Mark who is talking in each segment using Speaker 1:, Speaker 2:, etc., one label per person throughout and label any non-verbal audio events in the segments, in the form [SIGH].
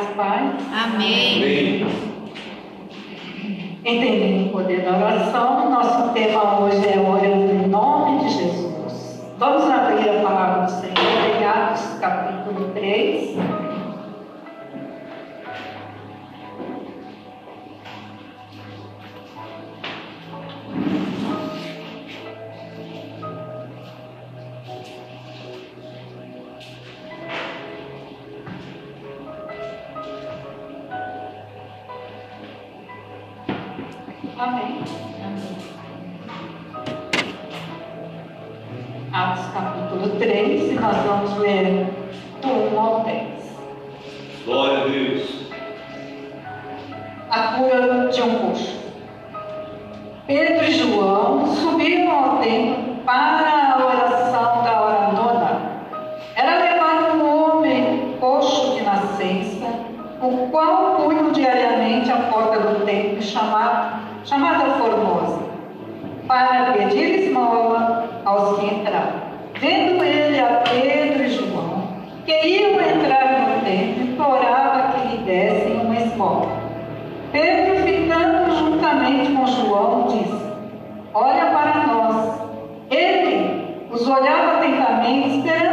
Speaker 1: paz, Pai.
Speaker 2: Amém. Amém.
Speaker 1: Entendendo o poder da oração, nosso tema hoje é orando em nome de Jesus. Vamos abrir a palavra do Senhor, Legados, capítulo 3. juntamente com João, diz: Olha para nós. Ele os olhava atentamente, esperando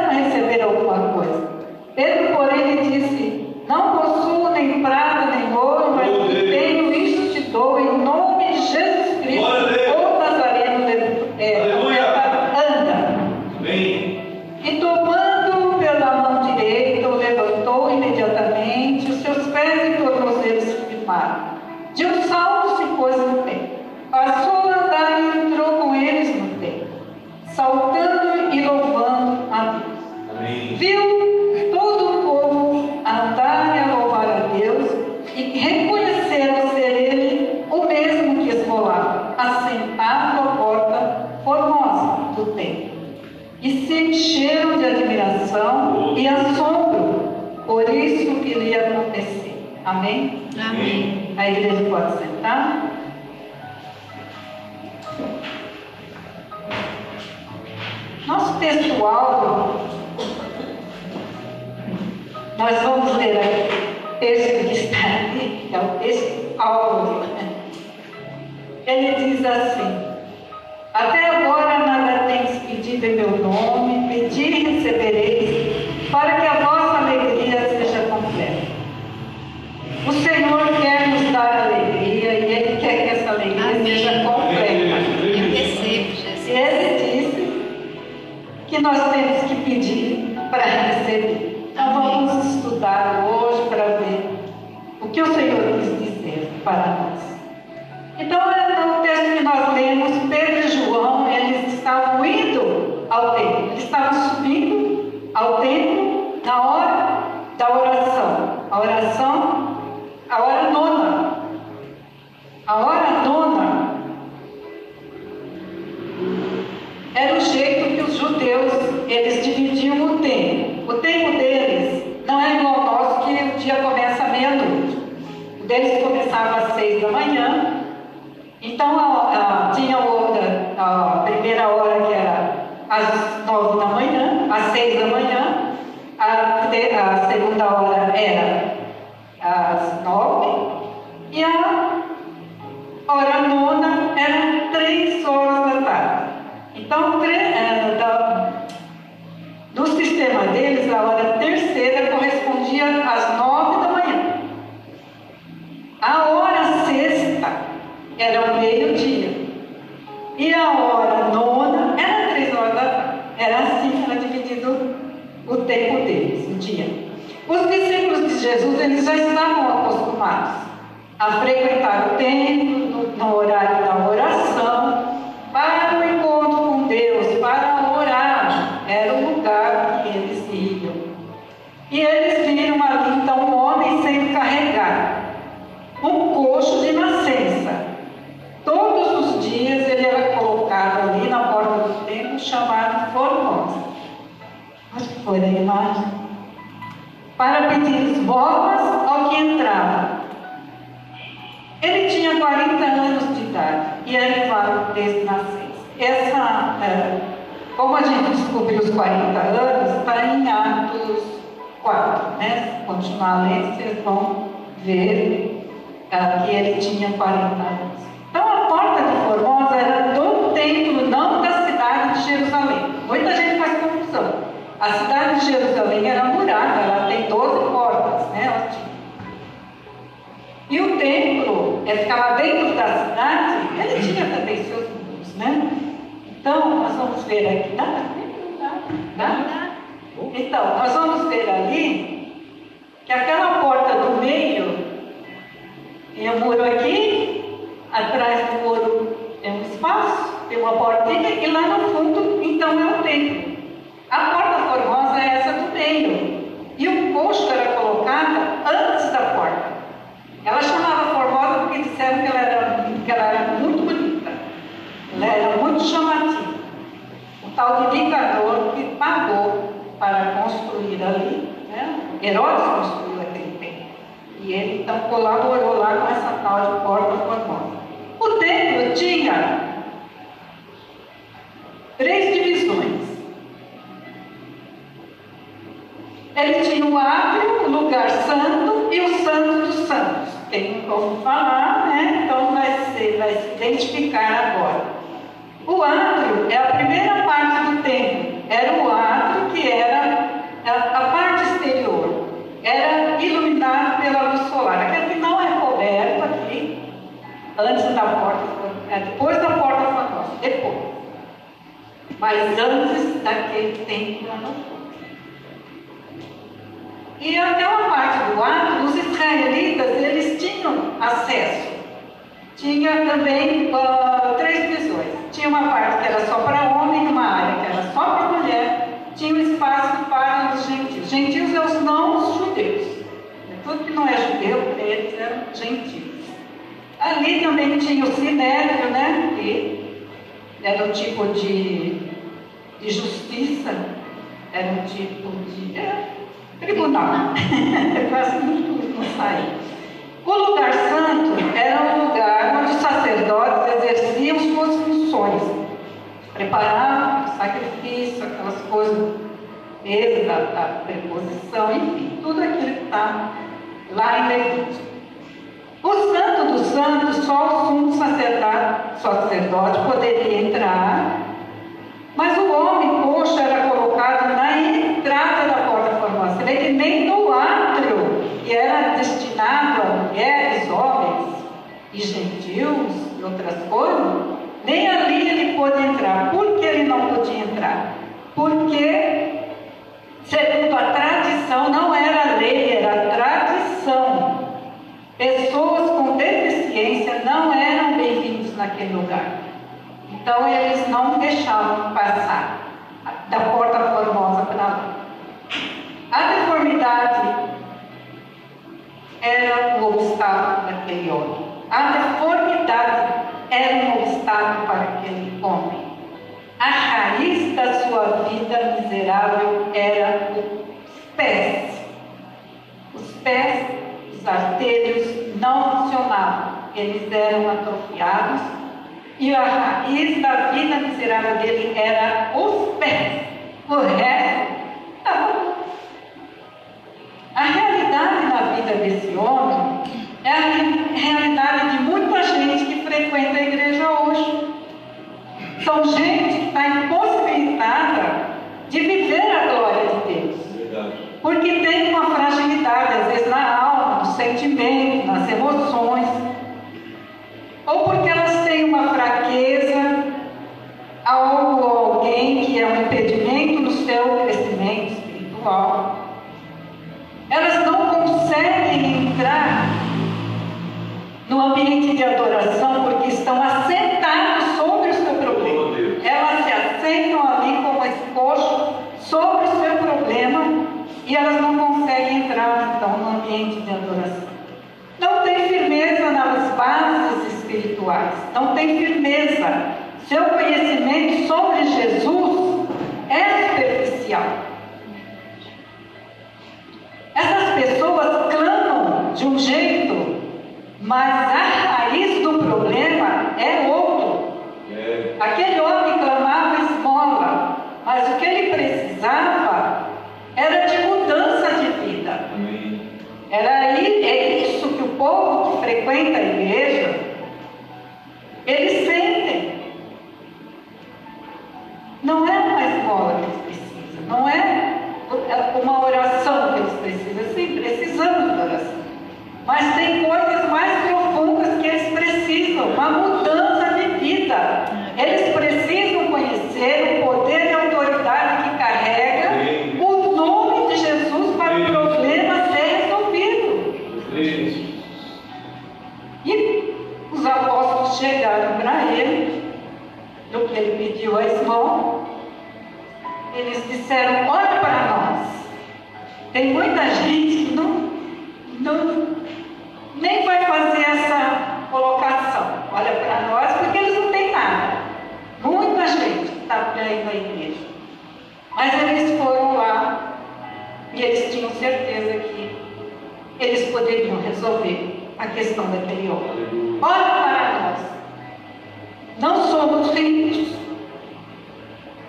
Speaker 1: E a hora nona era três horas da tarde. Era assim que era dividido o tempo deles, o dia. Os discípulos de Jesus eles já estavam acostumados a frequentar o templo no, horário da oração para o encontro com Deus, para orar. Era o lugar que eles iam. E eles viram ali então um homem sendo carregado, um coxo de nascer. foi da imagem, para pedir esmolas ao que entrava. Ele tinha 40 anos de idade e era inválido desde nascença. Essa, como a gente descobriu os 40 anos, está em Atos 4, né? Se continuar a ler, vocês vão ver ah, que ele tinha 40 anos. Então, a porta de Formosa era do templo, não da cidade de Jerusalém. Muita gente faz confusão. A cidade de Jerusalém era murada, ela tem 12 portas, né? Ela tinha. E o templo, ele ficava dentro da cidade, ele tinha também seus muros, né? Então, nós vamos ver aqui. Dá para ver? Dá? Dá? Então, nós vamos ver ali que aquela porta do meio tem um muro aqui, atrás do muro é um espaço, tem uma portinha, e lá no fundo, então, é o templo. A porta formosa é essa do meio. E o posto era colocado antes da porta. Ela chamava Formosa porque disseram que ela era, que ela era muito bonita. Ela era muito chamativa. O tal de Nicador que pagou para construir ali, né? Herodes construiu aquele templo. E ele então colaborou lá com essa tal de Porta Formosa. O templo tinha três divisões. Ele tinha o átrio, o lugar santo e o santo dos santos. Nunca ouviu falar, né? Então vai, ser, vai se identificar agora. O átrio é a primeira parte do templo. Era o átrio que era a, a parte exterior. Era iluminado pela luz solar. Aquele que não é coberto aqui, antes da porta, é depois da porta famosa, depois. Mas antes daquele templo lá no fundo. E aquela parte do ato, os israelitas, eles tinham acesso. Tinha também uh, três visões. Tinha uma parte que era só para homem, uma área que era só para mulher. Tinha um espaço para os gentios. Gentios são os não judeus. Tudo que não é judeu, eles eram gentios. Ali também tinha o sinédrio, né? Que era um tipo de, de justiça, era um tipo de. É, tribunal. [LAUGHS] Quase muito não sai. O lugar santo era um lugar onde os sacerdotes exerciam suas funções, preparavam sacrifício, aquelas coisas, desde a, a preposição, enfim, tudo aquilo que está lá em Levítico. O santo dos santos, só o sumo sacerdote, sacerdote poderia entrar, mas o homem coxo era colocado na entrada da porta formosa. Vê que nem no átrio, que era destinado a mulheres, homens e gentios e outras coisas, nem ali ele pôde entrar. Por que ele não podia entrar? Porque, segundo a tradição, não era lei, era tradição. Pessoas com deficiência não eram bem-vindos naquele lugar. Então eles não deixavam passar da porta formosa para lá. A deformidade era o obstáculo daquele homem. A deformidade era um obstáculo para aquele homem. A raiz da sua vida miserável era os pés. Os pés, os artérios não funcionavam. Eles eram atrofiados e a raiz da vida miserável dele era os pés. O resto, não. A realidade na vida desse homem é a realidade de muita gente que frequenta a igreja hoje. São gente que está impossibilitada de viver a glória de Deus. Porque tem uma fragilidade, às vezes na alma, no sentimento, nas emoções. Ou porque espirituais, não tem firmeza. Seu conhecimento sobre Jesus é superficial. Essas pessoas clamam de um jeito, mas somos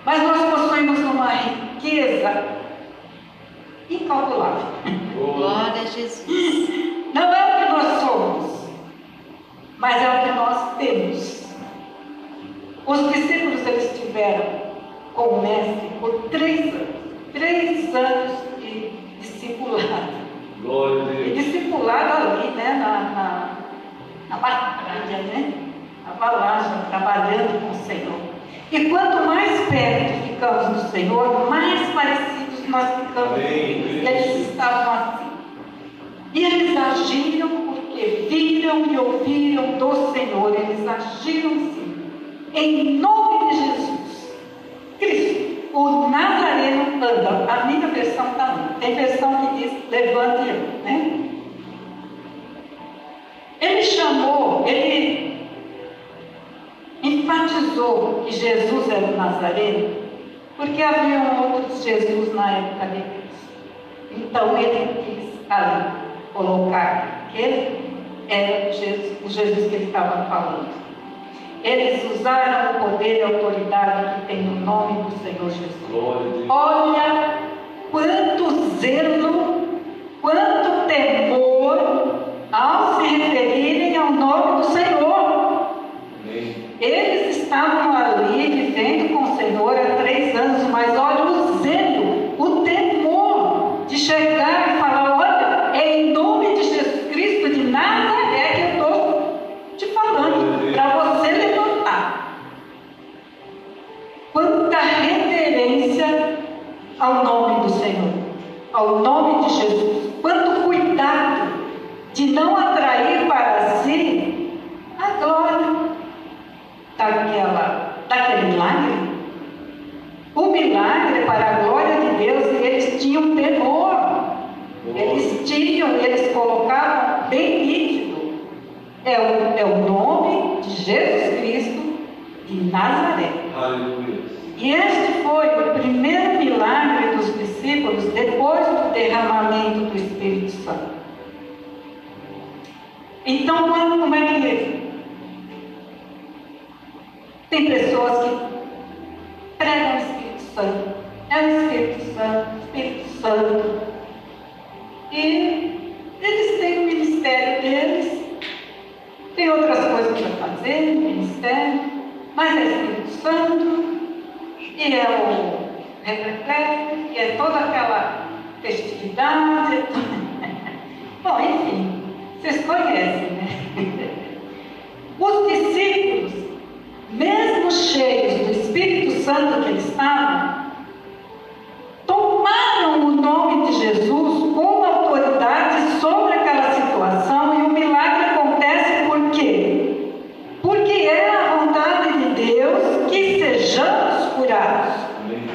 Speaker 1: mas nós possuímos uma riqueza incalculável.
Speaker 2: Glória a Jesus.
Speaker 1: Não é o que nós somos, mas é o que nós temos. Os discípulos eles tiveram com o mestre por três anos, três anos de discipulado.
Speaker 3: Glória a
Speaker 1: E
Speaker 3: Deus.
Speaker 1: discipulado ali, né, na, na, na batalha, né? Na balagem, trabalhando com o Senhor. E quanto mais perto ficamos do Senhor, mais parecidos nós ficamos. E eles estavam assim. E eles agiram porque viram e ouviram do Senhor. Eles agiram sim. Em nome de Jesus. Cristo, o Nazareno anda. A minha versão está ali. Tem versão que diz levante eu, né? Ele chamou, ele enfatizou que Jesus era o Nazareno, porque havia outros Jesus na época de Cristo. Então ele quis ali colocar que ele era o Jesus, o Jesus que ele estava falando. Eles usaram o poder e a autoridade que tem no nome do Senhor Jesus. Olha quanto zelo, quanto temor ao Santo, e é o retroclé, e é toda aquela festividade. [LAUGHS] Bom, enfim, vocês conhecem, né? [LAUGHS] Os discípulos, mesmo cheios do Espírito Santo que eles estavam, tomaram o nome de Jesus com autoridade sobre aquela situação e o milagre acontece por quê? Porque é a vontade de Deus que sejamos curados.
Speaker 3: Amém.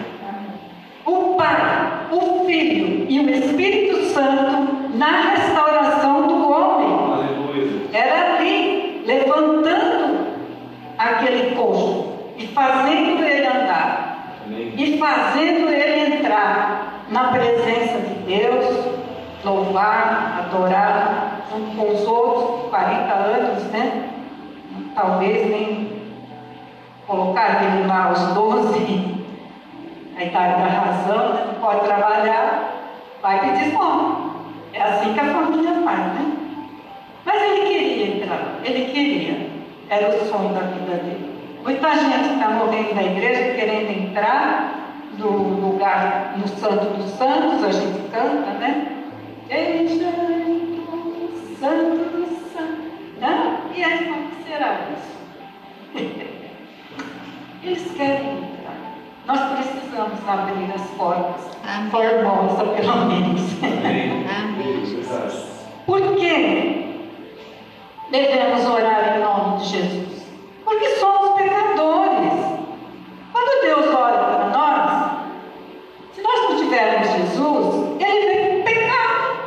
Speaker 1: O Pai, o Filho e o Espírito Santo na restauração do homem.
Speaker 3: Aleluia.
Speaker 1: Era ali, levantando aquele coxo e fazendo ele andar
Speaker 3: Amém.
Speaker 1: e fazendo ele entrar na presença de Deus, louvar, adorar, junto com os outros, 40 anos, né? Talvez nem colocar ele lá aos 12, a idade da razão, né? pode trabalhar, vai pedir esmola. É assim que a família faz, né? Mas ele queria entrar, ele queria. Era o sonho da vida dele. Muita gente está morrendo na igreja querendo entrar no lugar no Santo dos Santos, a gente canta, né? O Santo dos Santos. Não? E aí como será isso? Eles querem entrar. Nós precisamos abrir as portas.
Speaker 2: Amém.
Speaker 1: Formosa, pelo menos.
Speaker 3: Amém.
Speaker 2: Amém.
Speaker 1: Por que devemos orar em nome de Jesus? Porque somos pecadores. Quando Deus olha para nós, se nós não tivermos Jesus, Ele vem com pecado.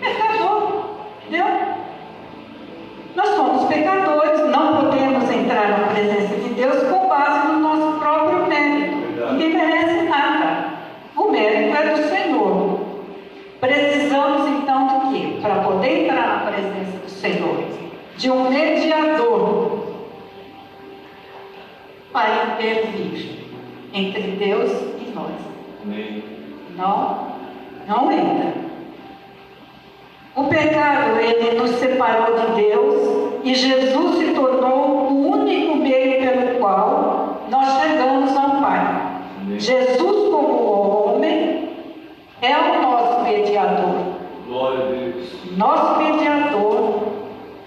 Speaker 1: Pecador. Entendeu? Nós somos pecadores, não podemos entrar na presença de Deus com base no nosso próprio mérito. Ninguém merece nada. O mérito é do Senhor. Precisamos então do quê? Para poder entrar na presença do Senhor, de um mediador para intervir entre Deus e nós.
Speaker 3: Amém.
Speaker 1: Não, não entra. O pecado, ele nos separou de Deus e Jesus se tornou o único meio pelo qual nós chegamos ao Pai.
Speaker 3: Amém.
Speaker 1: Jesus, como homem, é o nosso mediador.
Speaker 3: Glória a Deus.
Speaker 1: Nosso mediador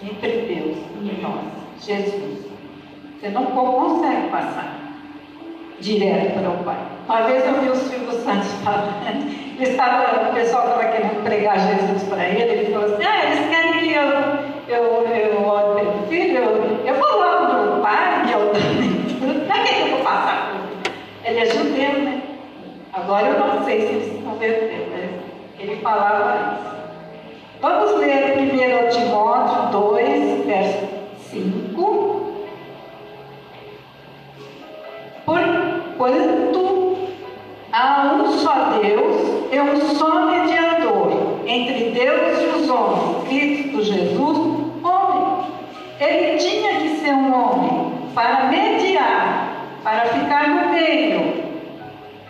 Speaker 1: entre Deus e nós, Jesus. Você não consegue passar direto para o Pai. Uma vez eu vi o Silvio Santos ele estava, o pessoal estava querendo pregar Jesus para ele, ele falou assim, ah, eles querem que eu, eu, eu ore pelo filho, eu, eu vou logo no [LAUGHS] Pai, que eu para que eu vou passar por? Ele é judeu, né? Agora eu não sei se ele se converteu, mas ele falava isso. Vamos ler 1 Timóteo 2, verso 5. Porquanto há um só Deus e um só mediador entre Deus e os homens, Cristo Jesus, homem. Ele tinha que ser um homem para mediar, para ficar no meio.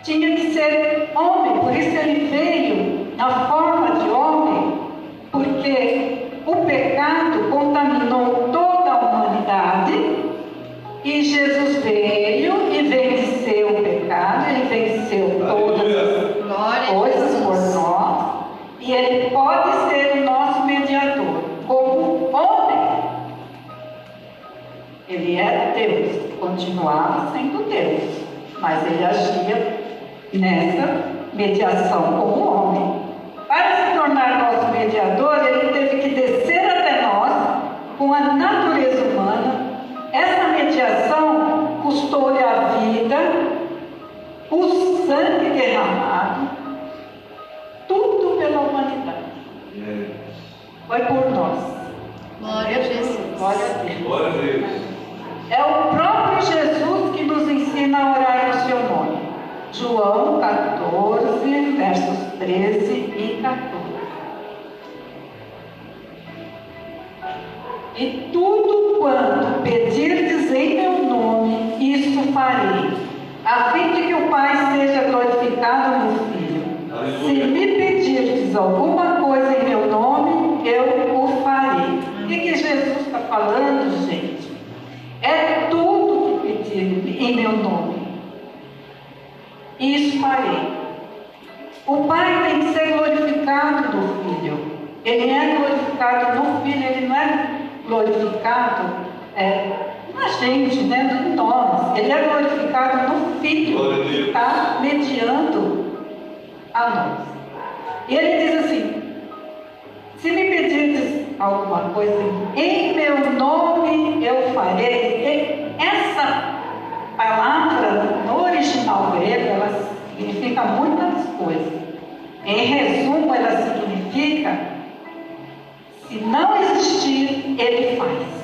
Speaker 1: Tinha que ser homem, por isso ele veio na forma de homem, porque o pecado contaminou toda a humanidade e Jesus veio e venceu o pecado, ele venceu todas as coisas por nós e ele pode ser o nosso mediador como homem. Ele era Deus, continuava sendo Deus, mas ele agia nessa mediação como homem. Para se tornar nosso mediador, ele teve que descer até nós com a natureza humana. Essa mediação custou-lhe a vida, o sangue derramado, tudo pela humanidade.
Speaker 3: É.
Speaker 1: Foi por nós.
Speaker 2: Glória a Jesus.
Speaker 1: Glória a Deus.
Speaker 3: Glória a Deus.
Speaker 1: É o próprio Jesus que nos ensina a orar no seu nome. João 14, versos 13 e 14. E tudo quanto pedirdes a fim de que o Pai seja glorificado no Filho. Se
Speaker 3: Aleluia.
Speaker 1: me pedirdes alguma coisa em meu nome, eu o farei. O que, que Jesus está falando, gente? É tudo que pedir em meu nome. Isso farei. O Pai tem que ser glorificado no Filho. Ele é glorificado no Filho, ele não é glorificado é, na gente, né? em nós. Ele é glorificado no Filho, está mediando a nós. E ele diz assim: se me pedirdes alguma coisa em meu nome, eu farei. E essa palavra no original grego, ela significa muitas coisas. Em resumo, ela significa: se não existir, ele faz.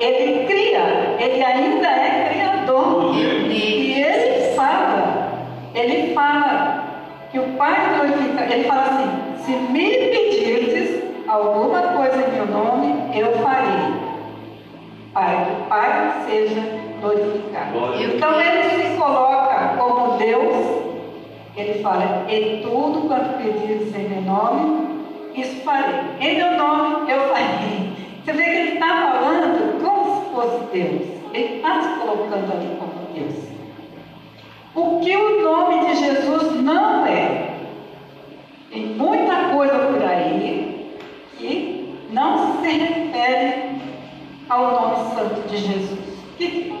Speaker 1: Ele cria, ele ainda é criador. E ele fala, ele fala que o Pai glorifica, ele fala assim, se me pedirdes alguma coisa em meu nome, eu farei. Para que o Pai seja glorificado. Então ele se coloca como Deus, ele fala, e tudo quanto pedirdes em meu nome, isso farei. Em meu nome eu farei. Você vê que ele está Deus. Ele está se colocando ali como Deus. O que o nome de Jesus não é. Tem muita coisa por aí que não se refere ao nome santo de Jesus. Que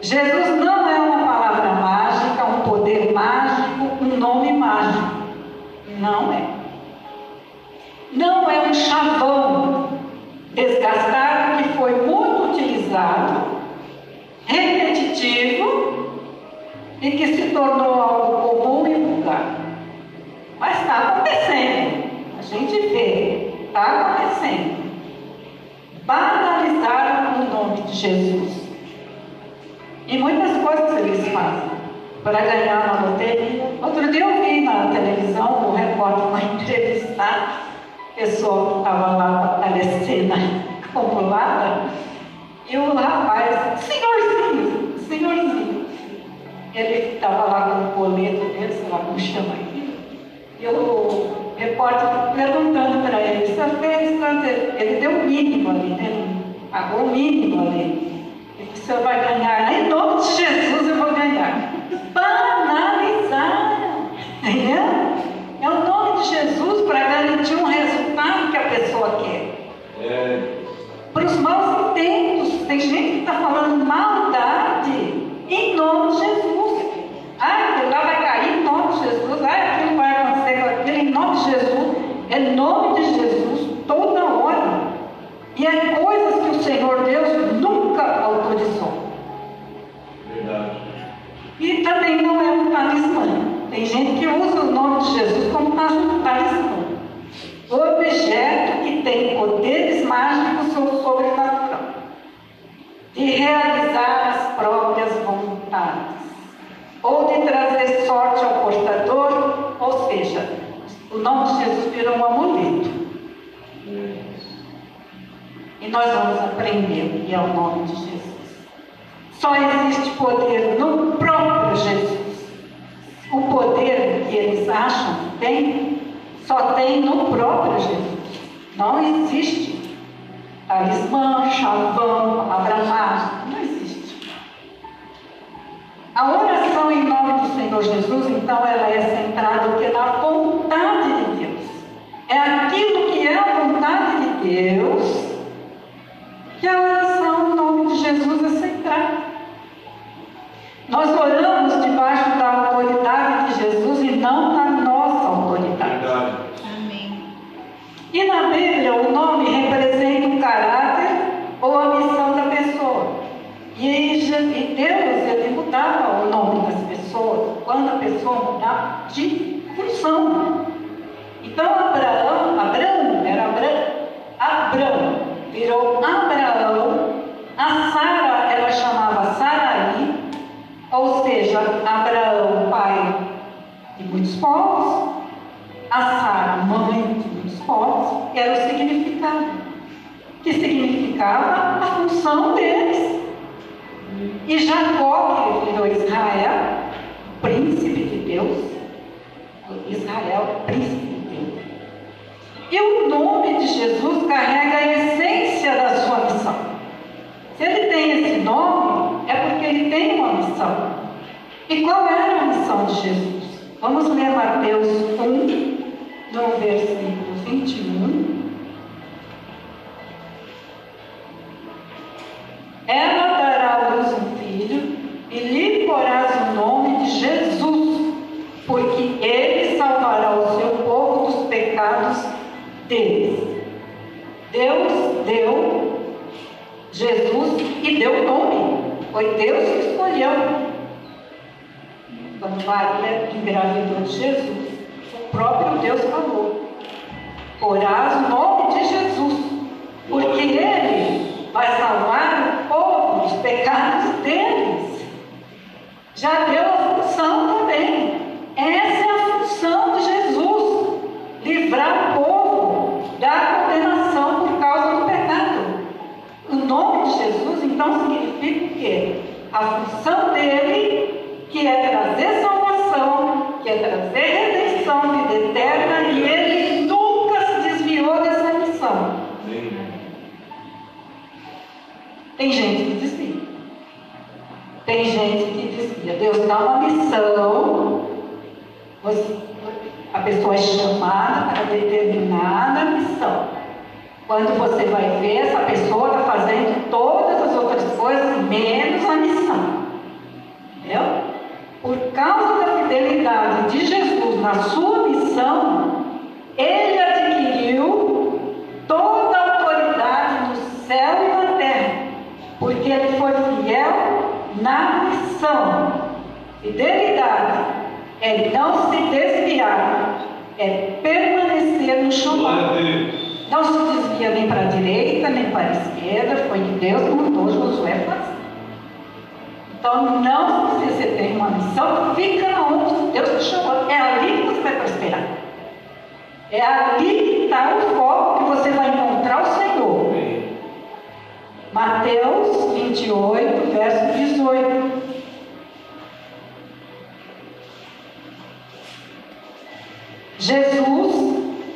Speaker 1: Jesus não é uma palavra mágica, um poder mágico, um nome mágico. Não é. Não é um chavão desgastado repetitivo e que se tornou algo comum e vulgar. Mas está acontecendo. A gente vê, está acontecendo. Banalizaram o nome de Jesus. E muitas coisas eles fazem para ganhar na loteria. Outro dia eu vi na televisão, o repórter vai [LAUGHS] entrevistar pessoa que estava lá parecendo acumulada, e o rapaz, senhorzinho, senhorzinho, ele estava lá com o boleto dele, sei lá como chama aqui, e o repórter perguntando para ele, quanto? Ele deu o mínimo ali, né? Ele pagou o mínimo ali. E o senhor vai ganhar, em nome de Jesus eu vou ganhar. Banalizaram, entendeu? É o nome de Jesus para garantir um resultado que a pessoa quer.
Speaker 3: É,
Speaker 1: maus intentos, tem gente que está falando maldade em nome de Jesus. Ah, aquilo lá vai cair em nome de Jesus. Ah, aquilo vai acontecer com aquilo em nome de Jesus. É nome de Jesus toda hora. E é coisas que o Senhor Deus nunca autorizou.
Speaker 3: verdade.
Speaker 1: E também não é um talismã. Tem gente que usa o nome de Jesus como um talismã. Objeto que tem poderes mágicos realizar as próprias vontades. Ou de trazer sorte ao portador. Ou seja, o nome de Jesus virou um amuleto. E nós vamos aprender que é o nome de Jesus. Só existe poder no próprio Jesus. O poder que eles acham que tem, só tem no próprio Jesus. Não existe talismã, chavão, palavra mágica. A oração em nome do Senhor Jesus, então, ela é centrada que? na vontade de Deus. É aquilo que é a vontade de Deus que a oração em nome de Jesus é centrada. Nós oramos debaixo da autoridade de Jesus e não da nossa autoridade.
Speaker 3: verdade.
Speaker 2: Amém.
Speaker 1: E na Bíblia, o nome representa o caráter ou a missão da pessoa. E Je- e Deus, ele mudava o nome das pessoas quando a pessoa mudava de função. Então, Abraão, Abraão, era Abraão, Abraão, Abraão. A Sara, ela chamava Saraí, ou seja, Abraão, pai de muitos povos, a Sara, mãe de muitos povos, era o significado. Que significava a função deles. E Jacó, que virou Israel, príncipe de Deus, Israel, príncipe E o nome de Jesus carrega a essência da sua missão. Se ele tem esse nome, é porque ele tem uma missão. E qual era a missão de Jesus? Vamos ler Mateus 1, no versículo 21. Ela dará à luz um filho e lhe porás o nome de Jesus, porque ele salvará o seu povo dos pecados deles. Deus deu Jesus e deu o nome. Foi Deus que escolheu. Quando Maria engravidou de Jesus, o próprio Deus falou: Porás o nome de Jesus, porque ele vai salvar o povo dos pecados deles. Já deu a função também. Essa é a função de Jesus: livrar o povo da condenação por causa do pecado. O nome de Jesus, então, significa o quê? A função dele, que é trazer salvação, que é trazer redenção, vida eterna, e ele nunca se desviou dessa missão. Tem gente que desvia. Tem gente que desvia. Deus dá uma missão, a pessoa é chamada para determinada missão. Quando você vai ver, essa pessoa está fazendo todas menos a missão. por causa da fidelidade de Jesus na sua missão, ele adquiriu toda a autoridade no céu e na terra, porque ele foi fiel na missão. Fidelidade é não se desviar, é permanecer no chamado. Não se desvia nem para a direita, nem para a esquerda, foi que Deus mandou Josué fazer. Então, não, se você tem uma missão, fica onde Deus te chamou. É ali que você vai prosperar. É ali que está o foco que você vai encontrar o Senhor. Mateus 28, verso 18. Jesus,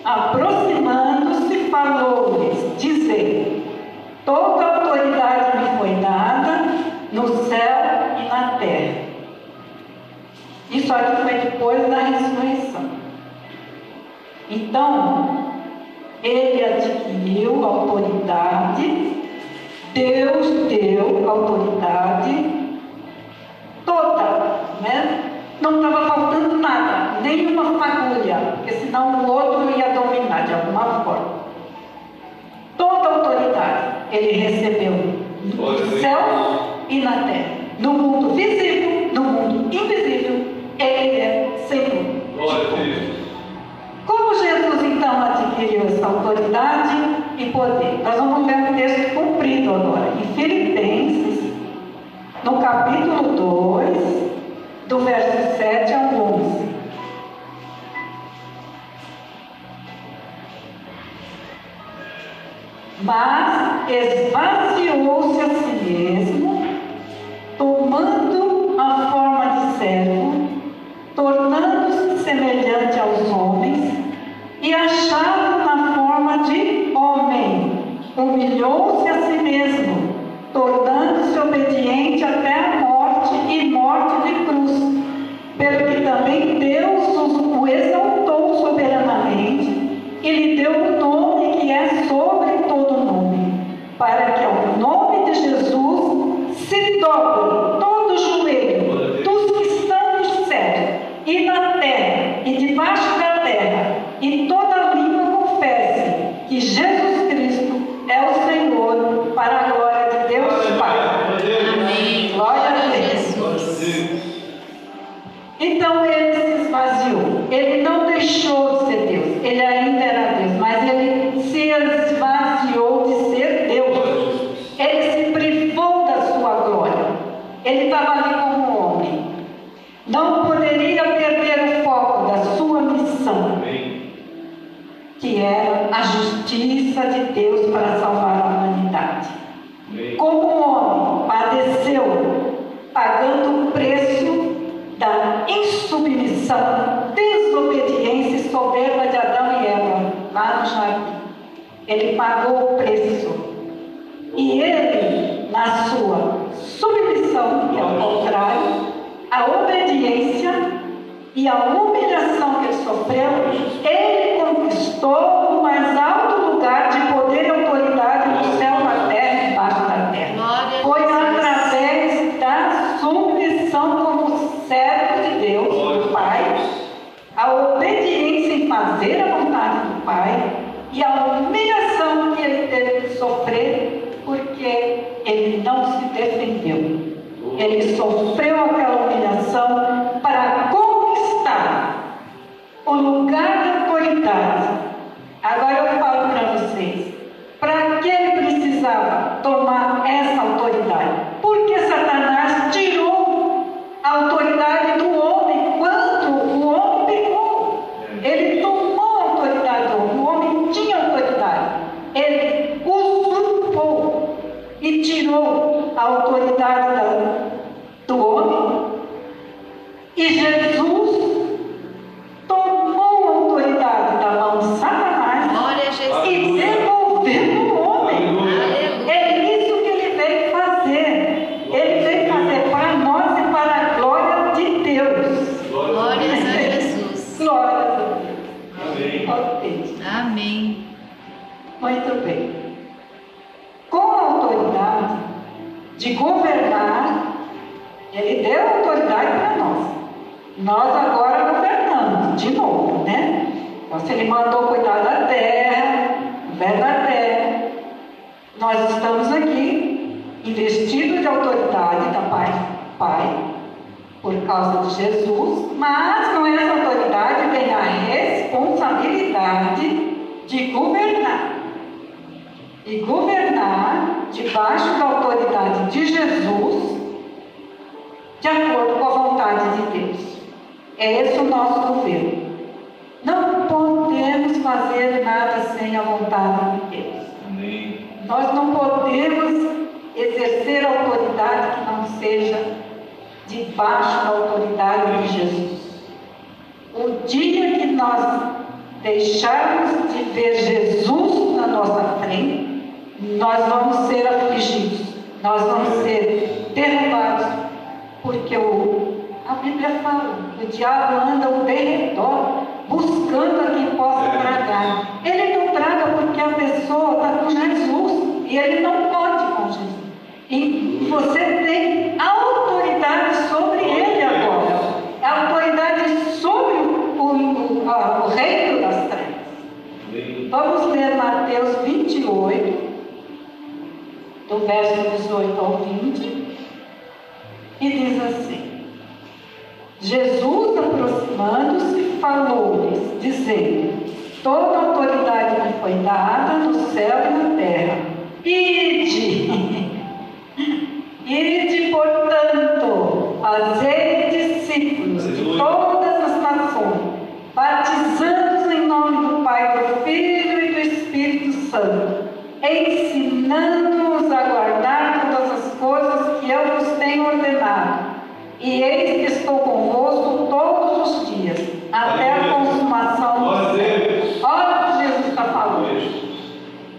Speaker 1: aproximando-se, falou-lhes, dizendo: Toda autoridade me foi dada no céu e na terra. Isso aqui foi depois da ressurreição. Então, ele adquiriu autoridade, Deus deu autoridade toda, né? Não estava faltando nada, nenhuma fagulha, porque senão o outro ele recebeu no céu e na terra. No mundo visível, no mundo invisível, ele é Senhor. Como Jesus então adquiriu essa autoridade e poder? Nós vamos ver um texto cumprido agora, em Filipenses, no capítulo 2, do verso 7 ao 11. Mas esvaziou-se a si mesmo, tomando a forma de servo, tornando-se semelhante aos homens, e achado na forma de homem, humilhou-se a si mesmo, tornando-se obediente até a morte e morte de cruz, pelo que também Deus o exaltou soberanamente e lhe deu um nome que é sobre todo nome, para que ao nome de Jesus se dobre todo o joelho dos que estão nos céus e na terra e debaixo da terra, e toda língua confesse que Jesus Cristo é o Senhor, para a glória de Deus Pai.
Speaker 2: Amém.
Speaker 1: Glória a Deus. Então ele se esvaziou. Ele não deixou de ser Deus. Ele ainda era Deus, mas ele se esvaziou de ser Deus. Ele se privou da sua glória. Ele estava ali como homem. Não poderia perder o foco da sua missão, que era a justiça de Deus para salvar a humanidade. Como homem, padeceu, pagando o preço da insubmissão, desobediência e soberba de Adão e Eva, lá no jardim. Ele pagou o preço. E ele, na sua submissão, que é o contrário, a obediência e a humilhação que ele sofreu, ele conquistou o mais alto lugar de poder e autoridade no céu, na terra e debaixo da terra.
Speaker 2: Glória a
Speaker 1: Foi
Speaker 2: Jesus.
Speaker 1: através da submissão como servo de Deus, do Pai, a obediência em fazer a vontade do Pai e a humilhação que ele teve que sofrer porque ele não se defendeu. Ele sofreu aquela humilhação para conquistar o lugar de autoridade. Agora eu falo para vocês, para que ele precisava tomar essa autoridade? Porque Satanás tirou a autoridade do homem quando o homem pecou. Ele tomou a autoridade do homem, o homem tinha autoridade. Ele usurpou e tirou a autoridade da- do homem. E Jesus tomou a autoridade da mão de Satanás
Speaker 2: Glória a Jesus.
Speaker 1: e devolveu no homem.
Speaker 2: Aleluia.
Speaker 1: É isso que ele veio fazer. Ele veio fazer para nós e para a glória de Deus.
Speaker 2: Glórias a Jesus.
Speaker 1: Glória a Deus. Ok.
Speaker 2: Amém.
Speaker 1: Muito bem. Com a autoridade de governar, ele deu autoridade para nós. Nós agora governamos, de novo, né? Então, se ele mandou cuidar da terra, governa a terra, nós estamos aqui investidos de autoridade da Pai, Pai, por causa de Jesus, mas com essa autoridade vem a responsabilidade de governar. E governar debaixo da autoridade de Jesus, de acordo com a vontade de Deus. É esse o nosso governo. Não podemos fazer nada sem a vontade de Deus.
Speaker 3: Amém.
Speaker 1: Nós não podemos exercer autoridade que não seja debaixo da autoridade de Jesus. O dia que nós deixarmos de ver Jesus na nossa frente, nós vamos ser afligidos, nós vamos ser derrubados, porque o, a Bíblia fala, o diabo anda ao derredor, buscando a quem possa tragar. Ele não traga porque a pessoa está com Jesus e ele não pode com Jesus. E você tem autoridade sobre ele agora. É autoridade sobre o, o, a, o reino das trevas. Vamos ler Mateus 28, do verso 18 ao 20, e diz assim: Jesus, aproximando-se, falou-lhes, dizendo: Toda autoridade me foi dada no céu e na terra. Ide, ide, portanto, fazei discípulos de
Speaker 3: Aleluia.
Speaker 1: todas as nações, batizando-os em nome do Pai, do Filho e do Espírito Santo, ensinando-os a guardar todas as coisas que eu vos tenho ordenado. E eis que estou convosco todos os dias, até a
Speaker 3: Aleluia.
Speaker 1: consumação do
Speaker 3: Glória a
Speaker 1: século.
Speaker 3: Deus.
Speaker 1: Olha o que Jesus está falando.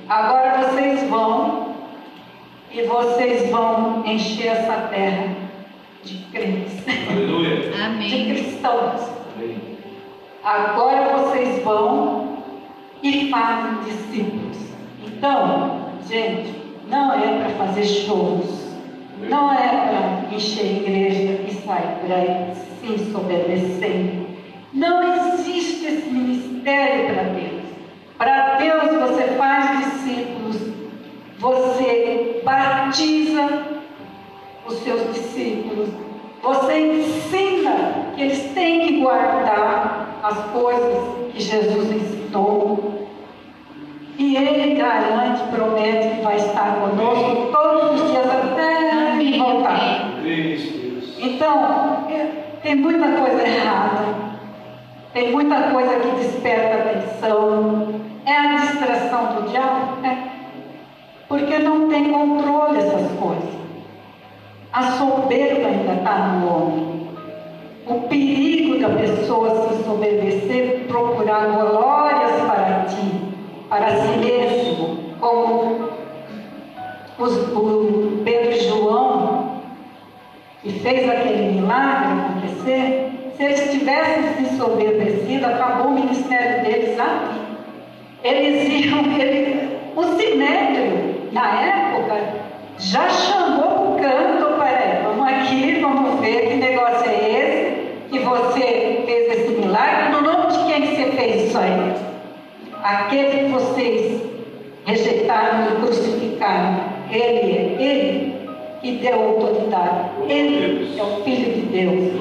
Speaker 1: Agora vocês vão e vocês vão encher essa terra de crentes,
Speaker 3: Aleluia.
Speaker 1: de
Speaker 2: Amém.
Speaker 1: cristãos.
Speaker 3: Amém.
Speaker 1: Agora vocês vão fazem discípulos. Então, gente, não é para fazer shows, não é para encher igreja e sair por aí se ensoberbecendo. Não existe esse ministério para Deus. Para Deus você faz discípulos, você batiza os seus discípulos, você ensina que eles têm que guardar as coisas que Jesus ensinou. E Ele garante, promete que vai estar conosco todos os dias até ele
Speaker 2: Amém.
Speaker 1: voltar. Então, tem muita coisa errada, tem muita coisa que desperta atenção. É a distração do diabo? É. Porque não tem controle essas coisas. A soberba ainda está no homem. O perigo da pessoa se ensoberbecer, procurar ti, para si mesmo, como os, o Pedro e João e fez aquele milagre acontecer, se eles tivessem se ensoberbecido, acabou o ministério deles aqui. Eles iam, [LAUGHS] ele, o sinédrio, na época, já chamou o canto, peraí, vamos aqui, vamos ver que negócio é esse, que você fez esse milagre, no nome de quem que você fez isso aí? Aquele que vocês rejeitaram e crucificaram, ele é ele que deu autoridade. Ele é o Filho de Deus.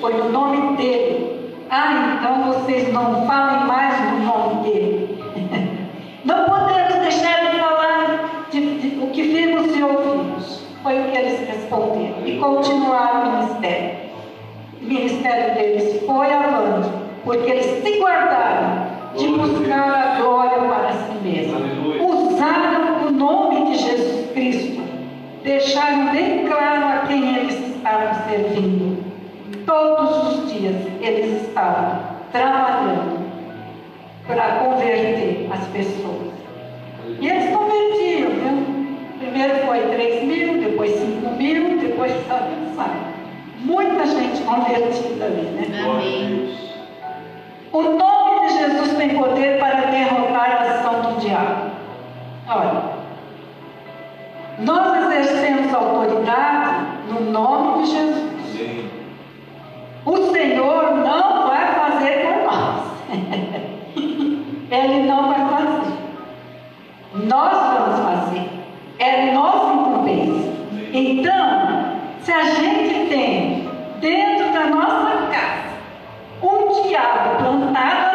Speaker 1: Foi no nome dele. Ah, então vocês não falem mais no nome dele. [LAUGHS] Não podemos deixar de falar de, de- o que vimos e ouvimos. Foi o que eles responderam. E continuaram o ministério. O ministério deles foi avante, porque eles se guardaram de buscar a glória para si mesmos.
Speaker 3: Aleluia.
Speaker 1: Usaram o nome de Jesus Cristo. Deixaram bem claro a quem eles estavam servindo. Todos os dias eles estavam trabalhando para converter as pessoas. E eles convertiam, viu? Primeiro foi 3 mil, depois 5 mil, depois sabe, sabe. Muita gente convertida ali, né?
Speaker 2: Amém.
Speaker 1: O nome Jesus tem poder para derrotar a ação do diabo. Olha, nós exercemos autoridade no nome de Jesus.
Speaker 3: Sim.
Speaker 1: O Senhor não vai fazer por nós. [LAUGHS] Ele não vai fazer. Nós vamos fazer. É nossa incumbência. Então, se a gente tem dentro da nossa casa um diabo plantado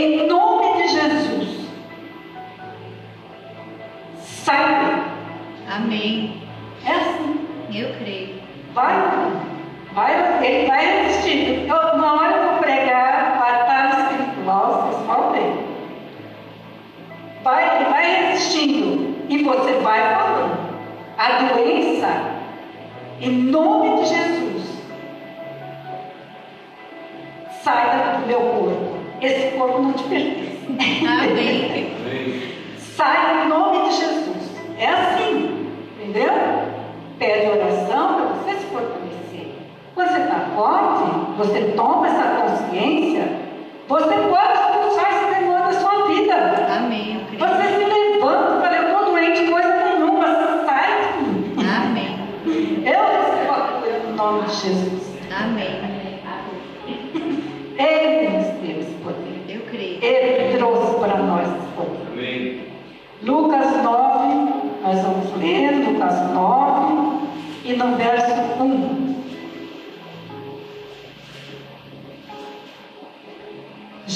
Speaker 1: Em nome de Jesus. Sai.
Speaker 2: Amém.
Speaker 1: É assim.
Speaker 2: Eu creio.
Speaker 1: Vai, vai, ele vai resistir. Eu, uma hora eu vou pregar batalha espiritual, vocês vão ver. Vai, ele vai resistindo. E você vai falando. A doença, em nome de Jesus, sai do meu corpo. Esse corpo não te pertence.
Speaker 2: Amém.
Speaker 1: Sai em nome de Jesus. É assim, entendeu? Pede oração para você se fortalecer. Quando você está forte, você toma essa consciência, você pode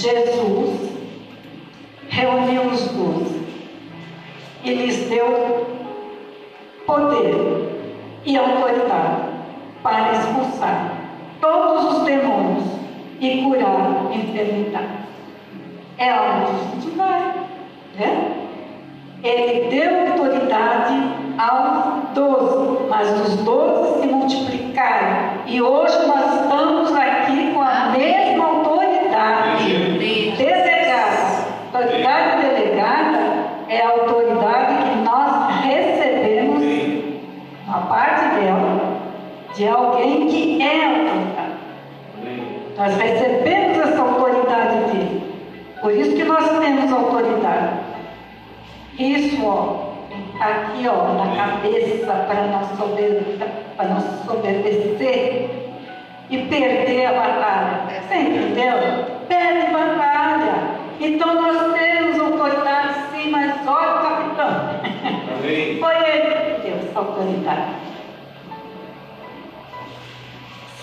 Speaker 1: Jesus reuniu os doze e lhes deu poder e autoridade para expulsar todos os demônios e curar enfermidades. É onde a gente vai, né? Ele deu autoridade aos doze, mas os doze se multiplicaram. E hoje nós estamos aqui, ó, na cabeça para sober- para nós obedecer e perder a batalha. Você entendeu? Perde batalha. Então nós temos autoridade sim, mas olha o capitão.
Speaker 3: Amém. [LAUGHS]
Speaker 1: Foi ele que deu essa autoridade.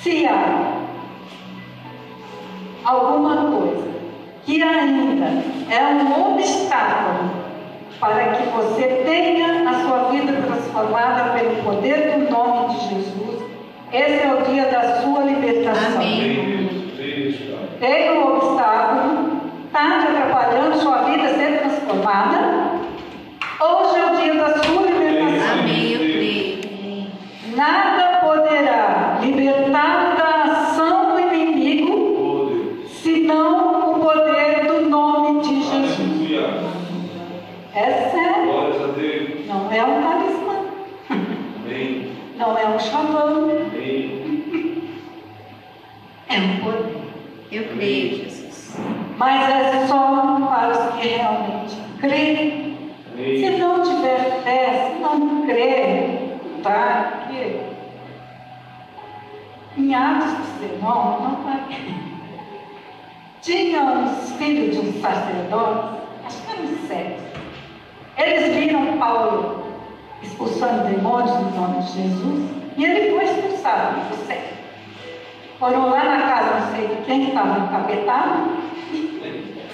Speaker 1: Se há alguma coisa que ainda é um obstáculo para que você tenha a sua vida transformada pelo poder do nome de Jesus, esse é o dia da sua libertação.
Speaker 2: Amém.
Speaker 1: Tem um obstáculo, está te atrapalhando sua vida ser transformada, hoje é o dia da sua libertação.
Speaker 2: Amém. Eu creio.
Speaker 1: Nada poderá não é um chavão, é um poder.
Speaker 2: Eu creio, Jesus.
Speaker 1: Mas é só para os que realmente creem. Se não tiver fé, se não crer, tá? Porque em Atos 19 não vai. Tinha uns filhos de um sacerdote, acho que eram sete. Eles viram Paulo expulsando demônios no nome de Jesus e ele foi expulsado por sete. Foram lá na casa, não sei de quem estava encapetado,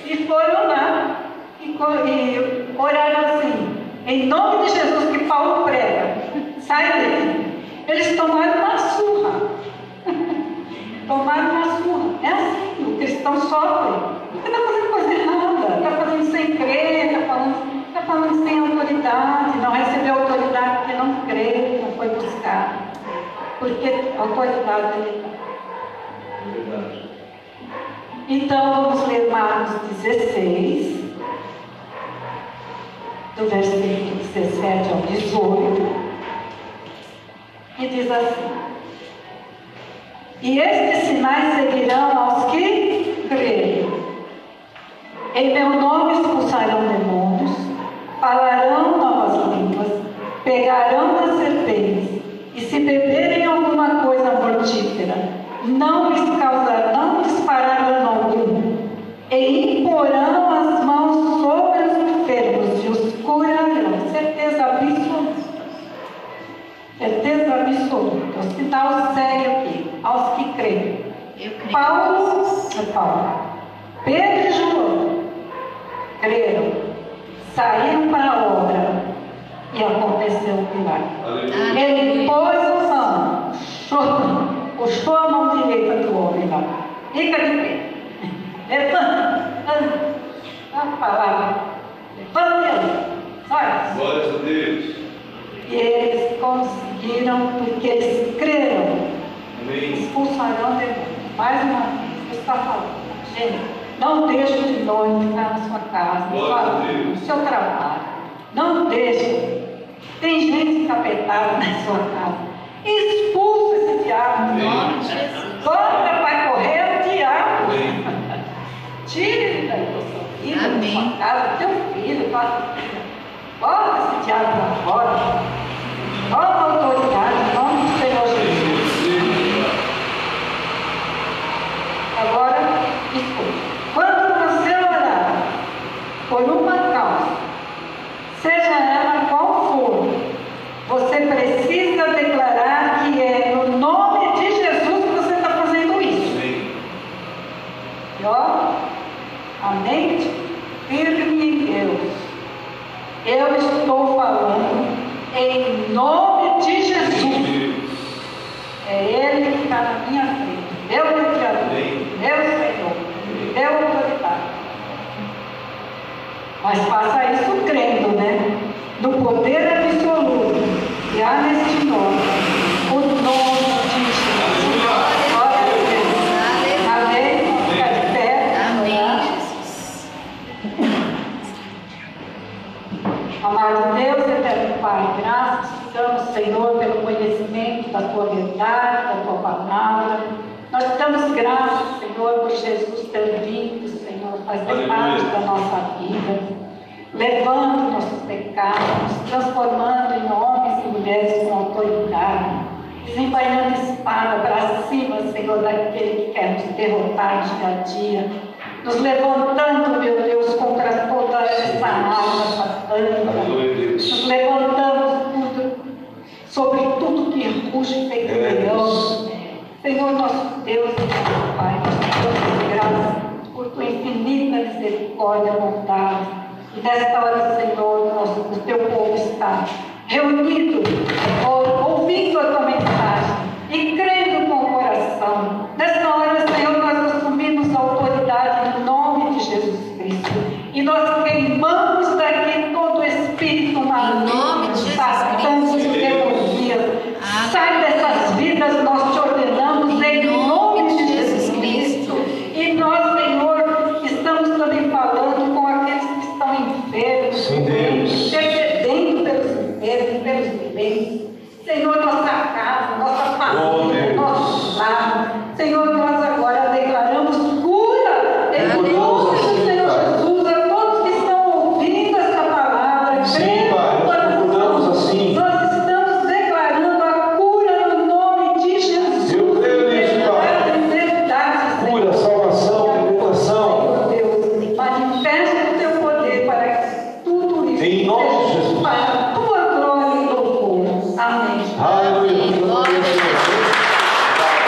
Speaker 1: e foram lá e, e oraram assim, em nome de Jesus que Paulo prega, sai dele. Eles tomaram uma surra. [LAUGHS] tomaram uma surra. É assim, o cristão sofre. Porque está fazendo coisa errada, está fazendo sem crer, está falando, tá falando sem autoridade, não recebeu autoridade porque não crê, não foi buscar. Porque autoridade ele dá.
Speaker 3: Verdade.
Speaker 1: Então vamos ler Marcos 16, do versículo 17 ao 18, e diz assim: E estes sinais seguirão aos que crerem. Em meu nome expulsarão demônios, falarão novas línguas, pegarão nas serpentes, e se beberem não lhes causará, não lhes fará dano algum, e imporão as mãos sobre os enfermos e os curarão. Certeza absoluta. Certeza absoluta. O sinal segue aqui, aos que creem. Paulo, é Paulo, Pedro e João creram, saíram para a obra e aconteceu o milagre. Ele pôs a mão, chorando mão direita do homem lá. Fica de pé. Levanta. A palavra. Levanta. Vai.
Speaker 3: Glórias a Deus.
Speaker 1: E eles conseguiram, porque eles creram,
Speaker 3: Amém.
Speaker 1: expulsarão o demônio. Mais uma vez, você está falando. Gente, não deixe de noite ficar na sua casa, na sua
Speaker 3: Deus.
Speaker 1: no seu trabalho. Não deixe. Tem gente encapetada na sua casa. Expulsa esse diabo.
Speaker 2: Em nome de Jesus.
Speaker 1: Quando vai correr o diabo. Tire ele daí da sua vida, da sua casa, do teu filho, tua filha. Bota esse diabo para fora. Toma autoridade em nome do Senhor Jesus. Agora, escute. Quando você orar por uma causa, seja ela qual for, você precisa declarar que é no nome de Jesus que você está fazendo isso.
Speaker 3: Amém.
Speaker 1: E ó, a mente firme em Deus. Eu estou falando em nome de Jesus. É Ele que está na minha frente. Meu mediador,
Speaker 3: Amém.
Speaker 1: meu Senhor, meu autoridade. Mas faça isso crendo, né? No poder absoluto que há neste nome. O nome de Jesus. Glória a Deus. Amém. Fica de pé.
Speaker 2: Amém, Jesus.
Speaker 1: Amado Deus, eterno Pai, graças te damos, Senhor, pelo conhecimento da tua verdade, da tua palavra. Nós te damos graças, Senhor, por Jesus ter vindo, Senhor, fazer
Speaker 3: Aleluia.
Speaker 1: parte da nossa vida, levando nossos pecados, transformando em homens e mulheres com autoridade, desembainhando espada para cima, Senhor, daquele que quer nos derrotar dia a dia, nos levantando, meu Deus, contra toda essa arma satânica,
Speaker 3: Aleluia,
Speaker 1: nos
Speaker 3: Deus.
Speaker 1: levantamos tudo, sobre ruge feito leão. Senhor nosso Deus e nosso Pai, nós te damos graças por tua infinita misericórdia e bondade. E nesta hora, Senhor, nosso, o teu povo está reunido, ou- ouvindo a tua